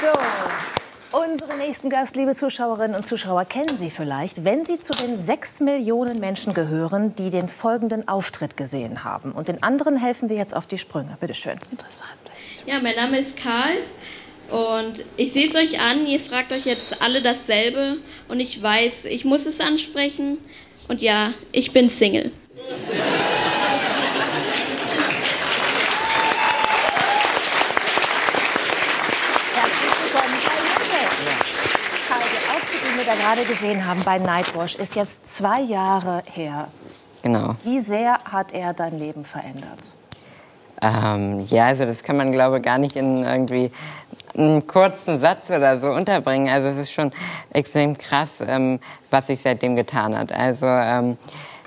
So, unseren nächsten Gast, liebe Zuschauerinnen und Zuschauer, kennen Sie vielleicht, wenn Sie zu den sechs Millionen Menschen gehören, die den folgenden Auftritt gesehen haben. Und den anderen helfen wir jetzt auf die Sprünge. Bitte schön. Interessant. Ja, mein Name ist Karl und ich sehe es euch an. Ihr fragt euch jetzt alle dasselbe und ich weiß, ich muss es ansprechen. Und ja, ich bin Single. Wir da gerade gesehen haben bei Nightwash, ist jetzt zwei Jahre her. Genau. Wie sehr hat er dein Leben verändert? Ähm, ja, also das kann man, glaube ich, gar nicht in irgendwie einen kurzen Satz oder so unterbringen. Also es ist schon extrem krass, ähm, was sich seitdem getan hat. Also ähm,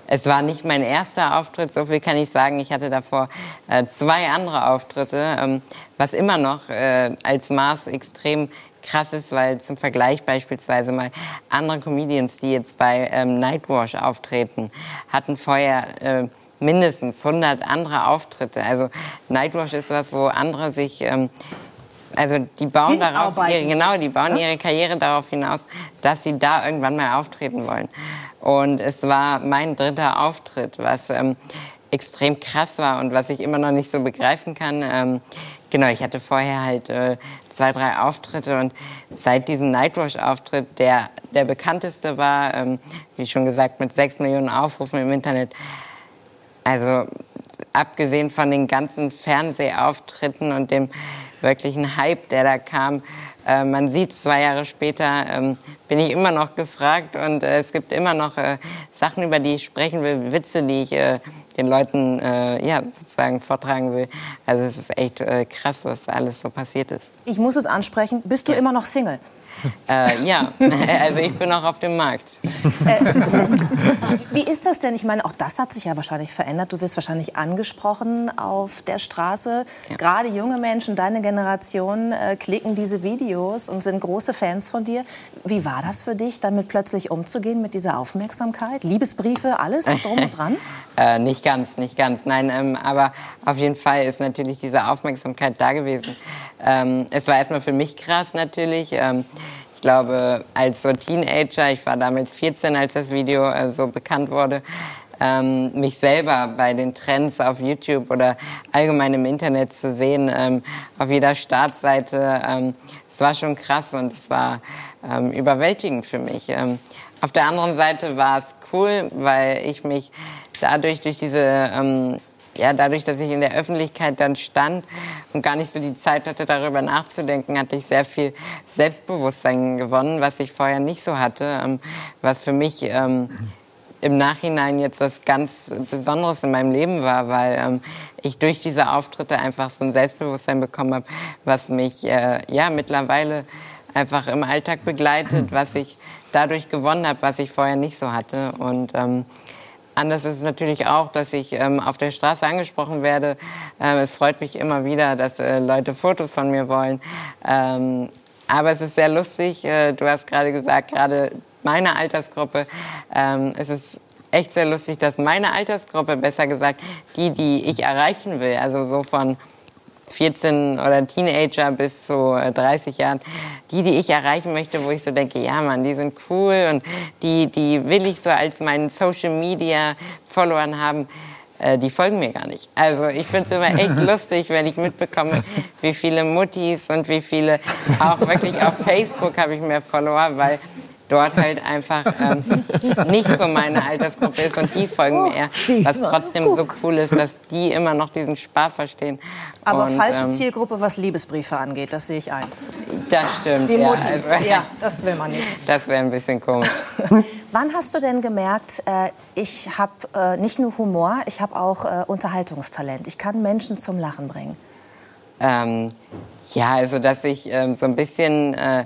es war nicht mein erster Auftritt, so viel kann ich sagen. Ich hatte davor äh, zwei andere Auftritte, ähm, was immer noch äh, als Maß extrem krass ist, weil zum Vergleich beispielsweise mal andere Comedians, die jetzt bei ähm, Nightwash auftreten, hatten vorher äh, mindestens 100 andere Auftritte. Also Nightwash ist was, wo andere sich ähm, also die bauen darauf ihre, genau, die bauen ihre Karriere darauf hinaus, dass sie da irgendwann mal auftreten wollen. Und es war mein dritter Auftritt, was ähm, extrem krass war und was ich immer noch nicht so begreifen kann. Ähm, genau, ich hatte vorher halt äh, zwei, drei Auftritte und seit diesem Nightwash-Auftritt, der der bekannteste war, ähm, wie schon gesagt, mit sechs Millionen Aufrufen im Internet, also abgesehen von den ganzen Fernsehauftritten und dem wirklichen Hype, der da kam, äh, man sieht, zwei Jahre später ähm, bin ich immer noch gefragt und äh, es gibt immer noch äh, Sachen, über die ich sprechen will, Witze, die ich äh, den Leuten äh, ja, sozusagen vortragen will. Also es ist echt äh, krass, was alles so passiert ist. Ich muss es ansprechen. Bist du ja. immer noch Single? Äh, ja, also ich bin auch auf dem Markt. Äh, wie ist das denn? Ich meine, auch das hat sich ja wahrscheinlich verändert. Du wirst wahrscheinlich angesprochen auf der Straße. Ja. Gerade junge Menschen, deine Generation, äh, klicken diese Videos und sind große Fans von dir. Wie war das für dich, damit plötzlich umzugehen mit dieser Aufmerksamkeit? Liebesbriefe, alles drum und dran? äh, nicht ganz, nicht ganz. Nein, ähm, aber auf jeden Fall ist natürlich diese Aufmerksamkeit da gewesen. Ähm, es war erstmal für mich krass natürlich. Ähm, ich glaube, als so Teenager, ich war damals 14, als das Video äh, so bekannt wurde, ähm, mich selber bei den Trends auf YouTube oder allgemein im Internet zu sehen, ähm, auf jeder Startseite, ähm, es war schon krass und es war überwältigend für mich. Auf der anderen Seite war es cool, weil ich mich dadurch durch diese ähm, ja, dadurch, dass ich in der Öffentlichkeit dann stand und gar nicht so die Zeit hatte, darüber nachzudenken, hatte ich sehr viel Selbstbewusstsein gewonnen, was ich vorher nicht so hatte, ähm, was für mich ähm, im Nachhinein jetzt was ganz Besonderes in meinem Leben war, weil ähm, ich durch diese Auftritte einfach so ein Selbstbewusstsein bekommen habe, was mich äh, ja mittlerweile einfach im Alltag begleitet, was ich dadurch gewonnen habe, was ich vorher nicht so hatte. Und ähm, Anders ist es natürlich auch, dass ich ähm, auf der Straße angesprochen werde. Ähm, es freut mich immer wieder, dass äh, Leute Fotos von mir wollen. Ähm, aber es ist sehr lustig. Äh, du hast gerade gesagt, gerade meine Altersgruppe. Ähm, es ist echt sehr lustig, dass meine Altersgruppe, besser gesagt, die, die ich erreichen will, also so von 14 oder Teenager bis zu 30 Jahren, die, die ich erreichen möchte, wo ich so denke, ja Mann, die sind cool und die, die will ich so als meinen Social Media Followern haben, äh, die folgen mir gar nicht. Also ich finde es immer echt lustig, wenn ich mitbekomme, wie viele Muttis und wie viele, auch wirklich auf Facebook habe ich mehr Follower, weil dort halt einfach ähm, nicht so meine Altersgruppe ist und die folgen mir eher. Was trotzdem so cool ist, dass die immer noch diesen Spaß verstehen. Aber und, falsche ähm, Zielgruppe, was Liebesbriefe angeht, das sehe ich ein. Das stimmt. Die Mutis, ja, also, ja das will man nicht. Das wäre ein bisschen komisch. Wann hast du denn gemerkt, äh, ich habe äh, nicht nur Humor, ich habe auch äh, Unterhaltungstalent. Ich kann Menschen zum Lachen bringen. Ähm, ja, also dass ich ähm, so ein bisschen äh,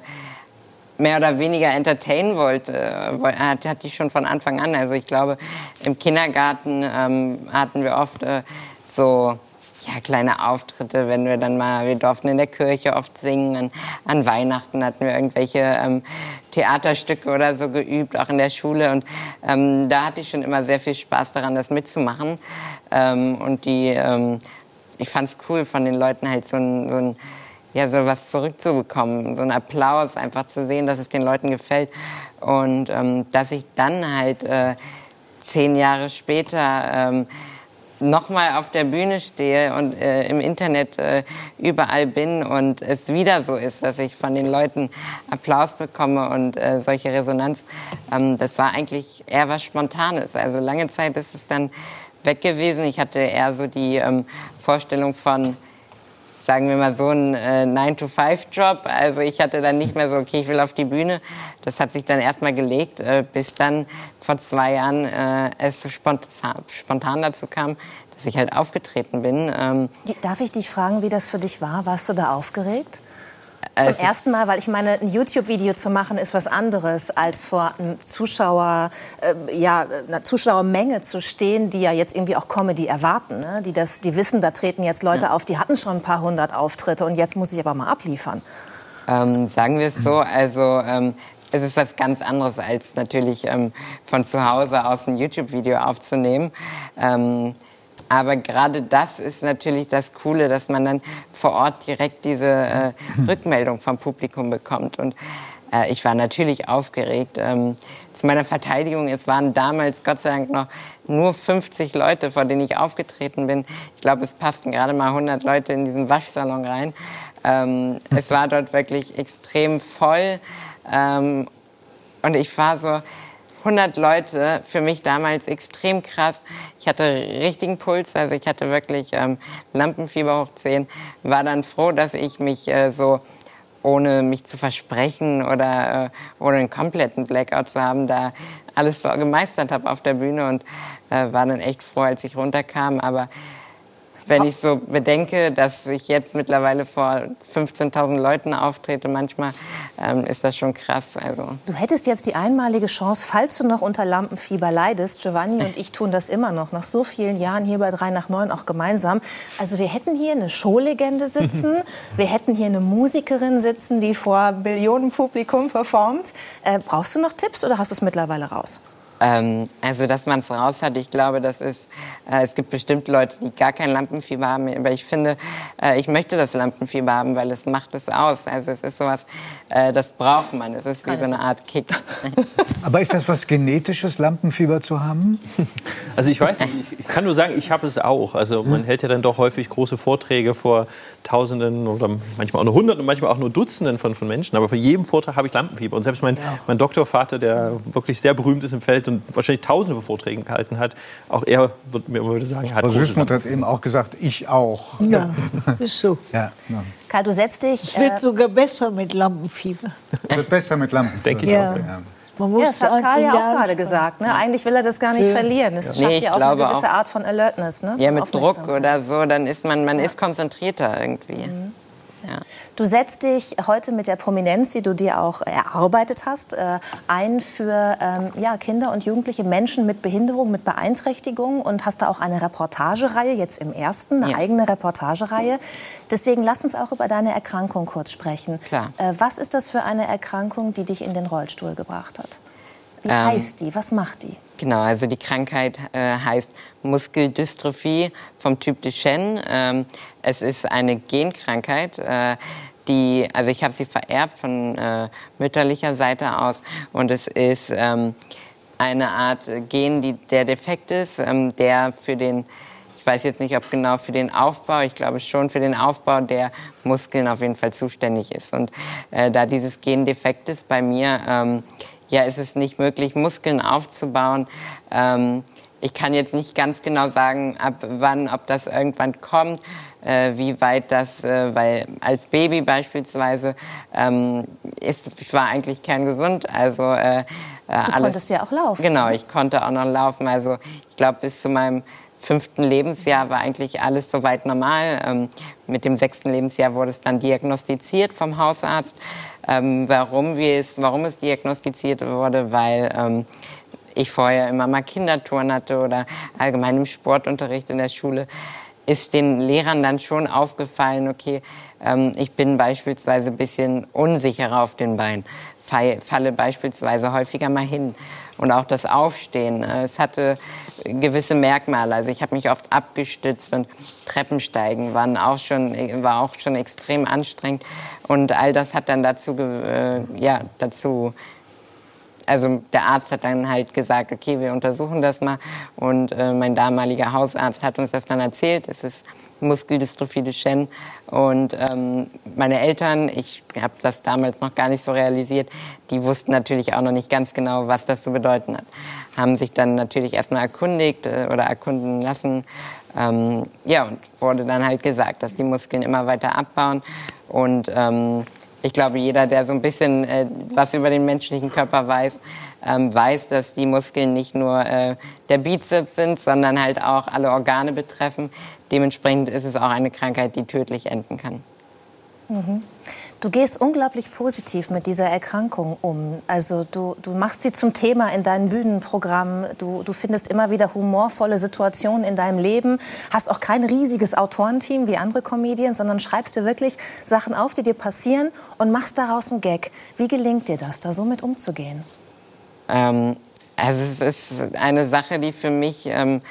mehr oder weniger entertainen wollte, hatte ich schon von Anfang an. Also ich glaube, im Kindergarten ähm, hatten wir oft äh, so ja, kleine Auftritte, wenn wir dann mal, wir durften in der Kirche oft singen, an, an Weihnachten hatten wir irgendwelche ähm, Theaterstücke oder so geübt, auch in der Schule. Und ähm, da hatte ich schon immer sehr viel Spaß daran, das mitzumachen. Ähm, und die, ähm, ich fand es cool, von den Leuten halt so ein, so ein ja, so was zurückzubekommen, so einen Applaus, einfach zu sehen, dass es den Leuten gefällt. Und ähm, dass ich dann halt äh, zehn Jahre später ähm, nochmal auf der Bühne stehe und äh, im Internet äh, überall bin und es wieder so ist, dass ich von den Leuten Applaus bekomme und äh, solche Resonanz, ähm, das war eigentlich eher was Spontanes. Also lange Zeit ist es dann weg gewesen. Ich hatte eher so die ähm, Vorstellung von, sagen wir mal, so ein äh, 9-to-5-Job. Also ich hatte dann nicht mehr so, okay, ich will auf die Bühne. Das hat sich dann erstmal gelegt, äh, bis dann vor zwei Jahren äh, es spontan, spontan, dazu kam, dass ich halt aufgetreten bin. Ähm, Darf ich dich fragen, wie das für dich war? Warst du da aufgeregt? Zum es ersten Mal, weil ich meine, ein YouTube-Video zu machen ist was anderes, als vor einem Zuschauer, äh, ja, einer Zuschauermenge zu stehen, die ja jetzt irgendwie auch Comedy erwarten. Ne? Die, das, die wissen, da treten jetzt Leute ja. auf, die hatten schon ein paar hundert Auftritte und jetzt muss ich aber mal abliefern. Ähm, sagen wir es so, also ähm, es ist was ganz anderes, als natürlich ähm, von zu Hause aus ein YouTube-Video aufzunehmen. Aber gerade das ist natürlich das Coole, dass man dann vor Ort direkt diese äh, Rückmeldung vom Publikum bekommt. Und äh, ich war natürlich aufgeregt. Ähm, zu meiner Verteidigung, es waren damals Gott sei Dank noch nur 50 Leute, vor denen ich aufgetreten bin. Ich glaube, es passten gerade mal 100 Leute in diesen Waschsalon rein. Ähm, es war dort wirklich extrem voll. Ähm, und ich war so, 100 Leute, für mich damals extrem krass. Ich hatte richtigen Puls, also ich hatte wirklich ähm, Lampenfieber hoch 10. War dann froh, dass ich mich äh, so, ohne mich zu versprechen oder äh, ohne einen kompletten Blackout zu haben, da alles so gemeistert habe auf der Bühne und äh, war dann echt froh, als ich runterkam. Aber wenn ich so bedenke, dass ich jetzt mittlerweile vor 15.000 Leuten auftrete, manchmal ähm, ist das schon krass. Also. Du hättest jetzt die einmalige Chance, falls du noch unter Lampenfieber leidest, Giovanni und ich tun das immer noch, nach so vielen Jahren hier bei 3 nach 9 auch gemeinsam. Also wir hätten hier eine Showlegende sitzen, wir hätten hier eine Musikerin sitzen, die vor Millionenpublikum performt. Äh, brauchst du noch Tipps oder hast du es mittlerweile raus? Ähm, also, dass man es raus hat, ich glaube, das ist, äh, es gibt bestimmt Leute, die gar kein Lampenfieber haben, aber ich finde, äh, ich möchte das Lampenfieber haben, weil es macht es aus. Also es ist sowas, äh, das braucht man, es ist wie so eine Art Kick. Aber ist das was Genetisches, Lampenfieber zu haben? Also ich weiß nicht, ich, ich kann nur sagen, ich habe es auch. Also man hält ja dann doch häufig große Vorträge vor Tausenden oder manchmal auch nur Hunderten und manchmal auch nur Dutzenden von, von Menschen. Aber vor jedem Vortrag habe ich Lampenfieber. Und selbst mein, ja. mein Doktorvater, der wirklich sehr berühmt ist im Feld, und wahrscheinlich tausende von Vorträgen gehalten hat, auch er würde mir würde sagen, hat Frau Süßmuth hat eben auch gesagt, ich auch. Ja, ist so. Ja, ja. Karl, du setzt dich... Es wird äh, sogar besser mit Lampenfieber. Es wird besser mit Lampenfieber. Denke ich ja. auch. Ja. Man muss ja, das hat Karl ja auch gerade gesagt. Ne? Eigentlich will er das gar nicht ja. verlieren. Es schafft nee, ja auch eine gewisse auch. Art von Alertness. Ne? Ja, mit Druck oder so, dann ist man, man ist konzentrierter irgendwie. Mhm. Du setzt dich heute mit der Prominenz, die du dir auch erarbeitet hast, äh, ein für ähm, ja, Kinder und Jugendliche Menschen mit Behinderung, mit Beeinträchtigung und hast da auch eine Reportagereihe, jetzt im ersten, eine ja. eigene Reportagereihe. Deswegen lass uns auch über deine Erkrankung kurz sprechen. Klar. Äh, was ist das für eine Erkrankung, die dich in den Rollstuhl gebracht hat? Wie ähm, heißt die? Was macht die? Genau, also die Krankheit äh, heißt Muskeldystrophie vom Typ Duchenne. Ähm, es ist eine Genkrankheit. Äh, die, also ich habe sie vererbt von äh, mütterlicher Seite aus und es ist ähm, eine Art Gen, die, der defekt ist, ähm, der für den, ich weiß jetzt nicht, ob genau für den Aufbau, ich glaube schon für den Aufbau der Muskeln auf jeden Fall zuständig ist. Und äh, da dieses Gen defekt ist bei mir, ähm, ja, ist es nicht möglich, Muskeln aufzubauen. Ähm, ich kann jetzt nicht ganz genau sagen, ab wann, ob das irgendwann kommt, äh, wie weit das, äh, weil als Baby beispielsweise ähm, ist, ich war eigentlich kerngesund, also äh, äh Du alles, konntest ja auch laufen. Genau, ich konnte auch noch laufen. Also ich glaube, bis zu meinem fünften Lebensjahr war eigentlich alles soweit normal. Ähm, mit dem sechsten Lebensjahr wurde es dann diagnostiziert vom Hausarzt. Ähm, warum, wir es, warum es diagnostiziert wurde, weil ähm, ich vorher immer mal Kindertouren hatte oder allgemein im Sportunterricht in der Schule, ist den Lehrern dann schon aufgefallen, okay, ähm, ich bin beispielsweise ein bisschen unsicherer auf den Beinen, falle beispielsweise häufiger mal hin. Und auch das Aufstehen, äh, es hatte gewisse Merkmale. Also ich habe mich oft abgestützt und Treppensteigen waren auch schon, war auch schon extrem anstrengend. Und all das hat dann dazu, äh, ja, dazu also der Arzt hat dann halt gesagt, okay, wir untersuchen das mal. Und äh, mein damaliger Hausarzt hat uns das dann erzählt. Es ist Muskeldystrophie Duchenne. Und ähm, meine Eltern, ich habe das damals noch gar nicht so realisiert, die wussten natürlich auch noch nicht ganz genau, was das zu bedeuten hat. Haben sich dann natürlich erstmal erkundigt äh, oder erkunden lassen. Ähm, ja, und wurde dann halt gesagt, dass die Muskeln immer weiter abbauen. Und ähm, ich glaube, jeder, der so ein bisschen äh, was über den menschlichen Körper weiß, ähm, weiß, dass die Muskeln nicht nur äh, der Bizeps sind, sondern halt auch alle Organe betreffen. Dementsprechend ist es auch eine Krankheit, die tödlich enden kann. Mhm. Du gehst unglaublich positiv mit dieser Erkrankung um. Also du, du machst sie zum Thema in deinem Bühnenprogramm. Du, du findest immer wieder humorvolle Situationen in deinem Leben. Hast auch kein riesiges Autorenteam wie andere Comedians, sondern schreibst dir wirklich Sachen auf, die dir passieren und machst daraus einen Gag. Wie gelingt dir das, da so mit umzugehen? Ähm, also es ist eine Sache, die für mich ähm,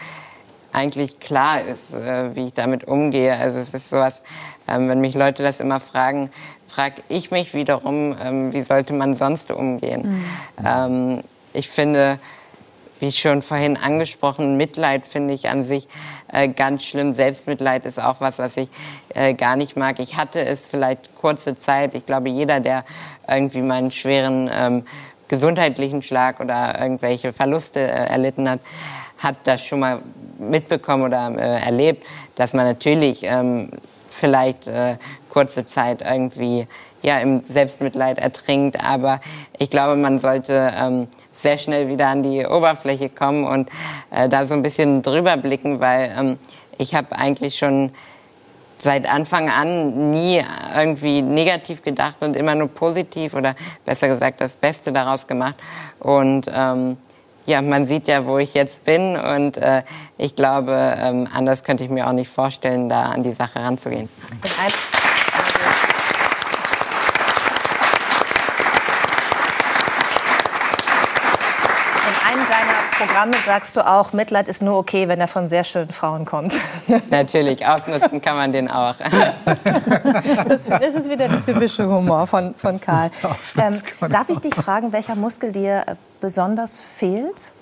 eigentlich klar ist, äh, wie ich damit umgehe. Also es ist sowas, ähm, wenn mich Leute das immer fragen, frage ich mich wiederum, ähm, wie sollte man sonst umgehen? Mhm. Ähm, ich finde, wie schon vorhin angesprochen, Mitleid finde ich an sich äh, ganz schlimm. Selbstmitleid ist auch was, was ich äh, gar nicht mag. Ich hatte es vielleicht kurze Zeit. Ich glaube, jeder, der irgendwie mal einen schweren ähm, gesundheitlichen Schlag oder irgendwelche Verluste äh, erlitten hat, hat das schon mal mitbekommen oder äh, erlebt, dass man natürlich ähm, vielleicht äh, kurze Zeit irgendwie ja, im Selbstmitleid ertrinkt. Aber ich glaube, man sollte ähm, sehr schnell wieder an die Oberfläche kommen und äh, da so ein bisschen drüber blicken, weil ähm, ich habe eigentlich schon seit Anfang an nie irgendwie negativ gedacht und immer nur positiv oder besser gesagt das Beste daraus gemacht. Und ähm, ja, man sieht ja, wo ich jetzt bin und äh, ich glaube, ähm, anders könnte ich mir auch nicht vorstellen, da an die Sache ranzugehen. Programme sagst du auch, Mitleid ist nur okay, wenn er von sehr schönen Frauen kommt. Natürlich, ausnutzen kann man den auch. Das, das ist wieder der typische Humor von, von Karl. Ähm, darf ich dich fragen, welcher Muskel dir äh, besonders fehlt?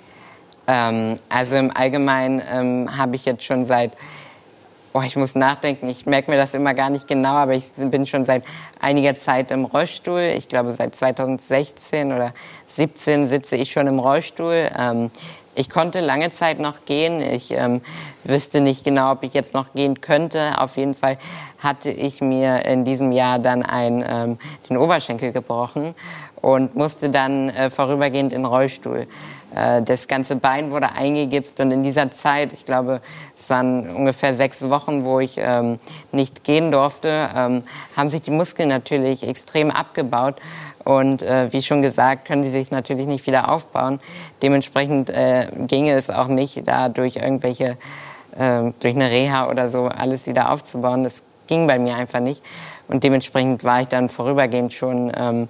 Ähm, also im Allgemeinen ähm, habe ich jetzt schon seit Boah, ich muss nachdenken. Ich merke mir das immer gar nicht genau, aber ich bin schon seit einiger Zeit im Rollstuhl. Ich glaube, seit 2016 oder 2017 sitze ich schon im Rollstuhl. Ähm, ich konnte lange Zeit noch gehen. Ich ähm, wüsste nicht genau, ob ich jetzt noch gehen könnte. Auf jeden Fall hatte ich mir in diesem Jahr dann ein, ähm, den Oberschenkel gebrochen und musste dann äh, vorübergehend in den Rollstuhl. Äh, das ganze Bein wurde eingegipst und in dieser Zeit, ich glaube, es waren ungefähr sechs Wochen, wo ich ähm, nicht gehen durfte, ähm, haben sich die Muskeln natürlich extrem abgebaut. Und äh, wie schon gesagt, können sie sich natürlich nicht wieder aufbauen. Dementsprechend äh, ginge es auch nicht, da durch irgendwelche, äh, durch eine Reha oder so alles wieder aufzubauen. Das ging bei mir einfach nicht. Und dementsprechend war ich dann vorübergehend schon ähm,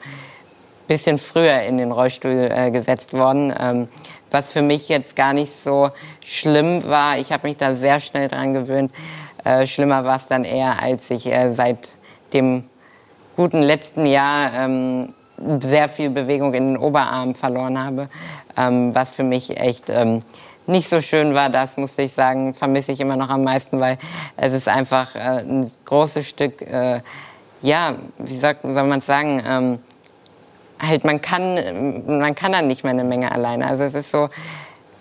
bisschen früher in den Rollstuhl äh, gesetzt worden, ähm, was für mich jetzt gar nicht so schlimm war. Ich habe mich da sehr schnell dran gewöhnt. Äh, schlimmer war es dann eher, als ich äh, seit dem guten letzten Jahr ähm, sehr viel Bewegung in den Oberarm verloren habe, ähm, was für mich echt ähm, nicht so schön war. Das musste ich sagen, vermisse ich immer noch am meisten, weil es ist einfach äh, ein großes Stück, äh, ja, wie sagt, soll man es sagen, ähm, halt, man kann, man kann dann nicht mehr eine Menge alleine. Also es ist so,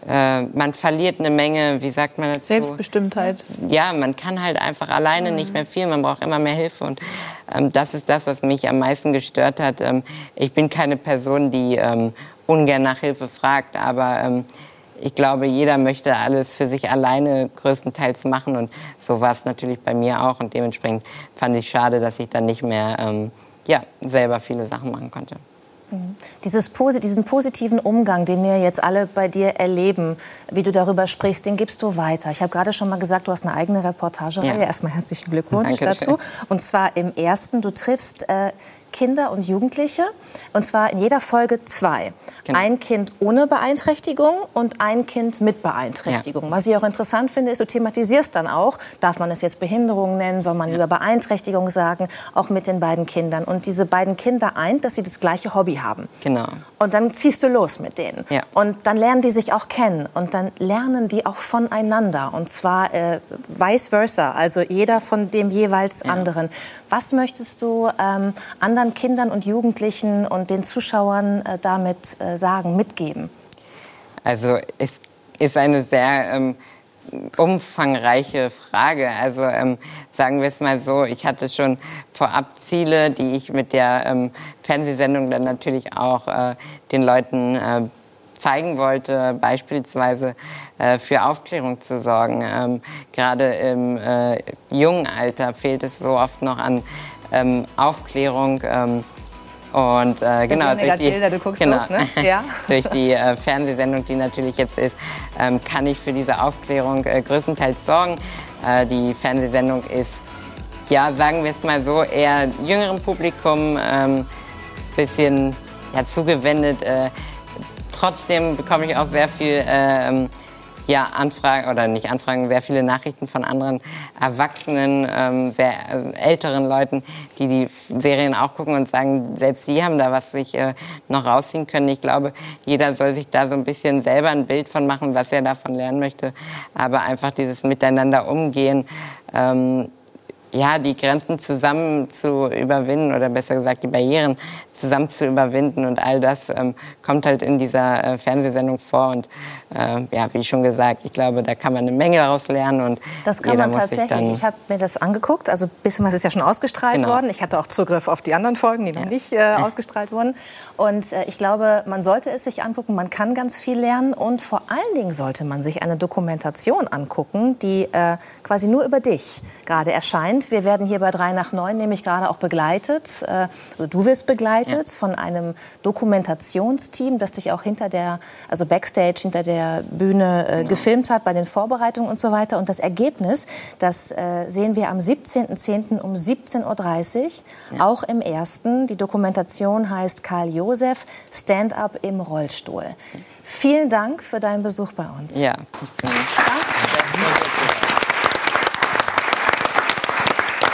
äh, man verliert eine Menge, wie sagt man dazu? Selbstbestimmtheit. Ja, man kann halt einfach alleine mhm. nicht mehr viel, man braucht immer mehr Hilfe und ähm, das ist das, was mich am meisten gestört hat. Ähm, ich bin keine Person, die ähm, ungern nach Hilfe fragt, aber ähm, ich glaube, jeder möchte alles für sich alleine größtenteils machen und so war es natürlich bei mir auch und dementsprechend fand ich schade, dass ich dann nicht mehr ähm, ja, selber viele Sachen machen konnte. Dieses, diesen positiven Umgang, den wir jetzt alle bei dir erleben, wie du darüber sprichst, den gibst du weiter. Ich habe gerade schon mal gesagt, du hast eine eigene Reportagereihe. Ja. Erstmal herzlichen Glückwunsch Dankeschön. dazu. Und zwar im ersten, du triffst äh, Kinder und Jugendliche. Und zwar in jeder Folge zwei. Genau. Ein Kind ohne Beeinträchtigung und ein Kind mit Beeinträchtigung. Ja. Was ich auch interessant finde, ist, du thematisierst dann auch, darf man es jetzt Behinderung nennen, soll man ja. lieber Beeinträchtigung sagen, auch mit den beiden Kindern. Und diese beiden Kinder eint, dass sie das gleiche Hobby haben. Genau. Und dann ziehst du los mit denen. Ja. Und dann lernen die sich auch kennen. Und dann lernen die auch voneinander. Und zwar äh, vice versa, also jeder von dem jeweils anderen. Was möchtest du ähm, anderen anderen Kindern und Jugendlichen und den Zuschauern äh, damit äh, sagen, mitgeben? Also es ist eine sehr ähm, umfangreiche Frage. Also ähm, sagen wir es mal so, ich hatte schon vorab Ziele, die ich mit der ähm, Fernsehsendung dann natürlich auch äh, den Leuten äh, zeigen wollte, beispielsweise äh, für Aufklärung zu sorgen. Ähm, gerade im äh, jungen Alter fehlt es so oft noch an ähm, Aufklärung. Ähm, und äh, genau, durch die, Bilder, genau hoch, ne? ja. durch die äh, Fernsehsendung, die natürlich jetzt ist, ähm, kann ich für diese Aufklärung äh, größtenteils sorgen. Äh, die Fernsehsendung ist, ja, sagen wir es mal so, eher jüngerem Publikum, ähm, bisschen ja, zugewendet. Äh, trotzdem bekomme ich auch sehr viel ähm, ja, Anfragen oder nicht Anfragen, sehr viele Nachrichten von anderen Erwachsenen, ähm, sehr äh, älteren Leuten, die die Serien auch gucken und sagen, selbst die haben da was sich äh, noch rausziehen können. Ich glaube, jeder soll sich da so ein bisschen selber ein Bild von machen, was er davon lernen möchte. Aber einfach dieses Miteinander umgehen, ähm, ja, die Grenzen zusammen zu überwinden oder besser gesagt die Barrieren zusammen zu überwinden und all das ähm, kommt halt in dieser äh, Fernsehsendung vor und äh, ja, wie schon gesagt, ich glaube, da kann man eine Menge daraus lernen und das kann man tatsächlich. Ich habe mir das angeguckt, also ein bisschen was ist ja schon ausgestrahlt genau. worden. Ich hatte auch Zugriff auf die anderen Folgen, die ja. noch nicht äh, ausgestrahlt wurden und äh, ich glaube, man sollte es sich angucken, man kann ganz viel lernen und vor allen Dingen sollte man sich eine Dokumentation angucken, die äh, quasi nur über dich gerade erscheint sind. Wir werden hier bei 3 nach 9 nämlich gerade auch begleitet, äh, also du wirst begleitet ja. von einem Dokumentationsteam, das dich auch hinter der, also Backstage, hinter der Bühne äh, genau. gefilmt hat bei den Vorbereitungen und so weiter. Und das Ergebnis, das äh, sehen wir am 17.10. um 17.30 Uhr, ja. auch im ersten. Die Dokumentation heißt Karl Josef, Stand-up im Rollstuhl. Vielen Dank für deinen Besuch bei uns. Ja, Danke.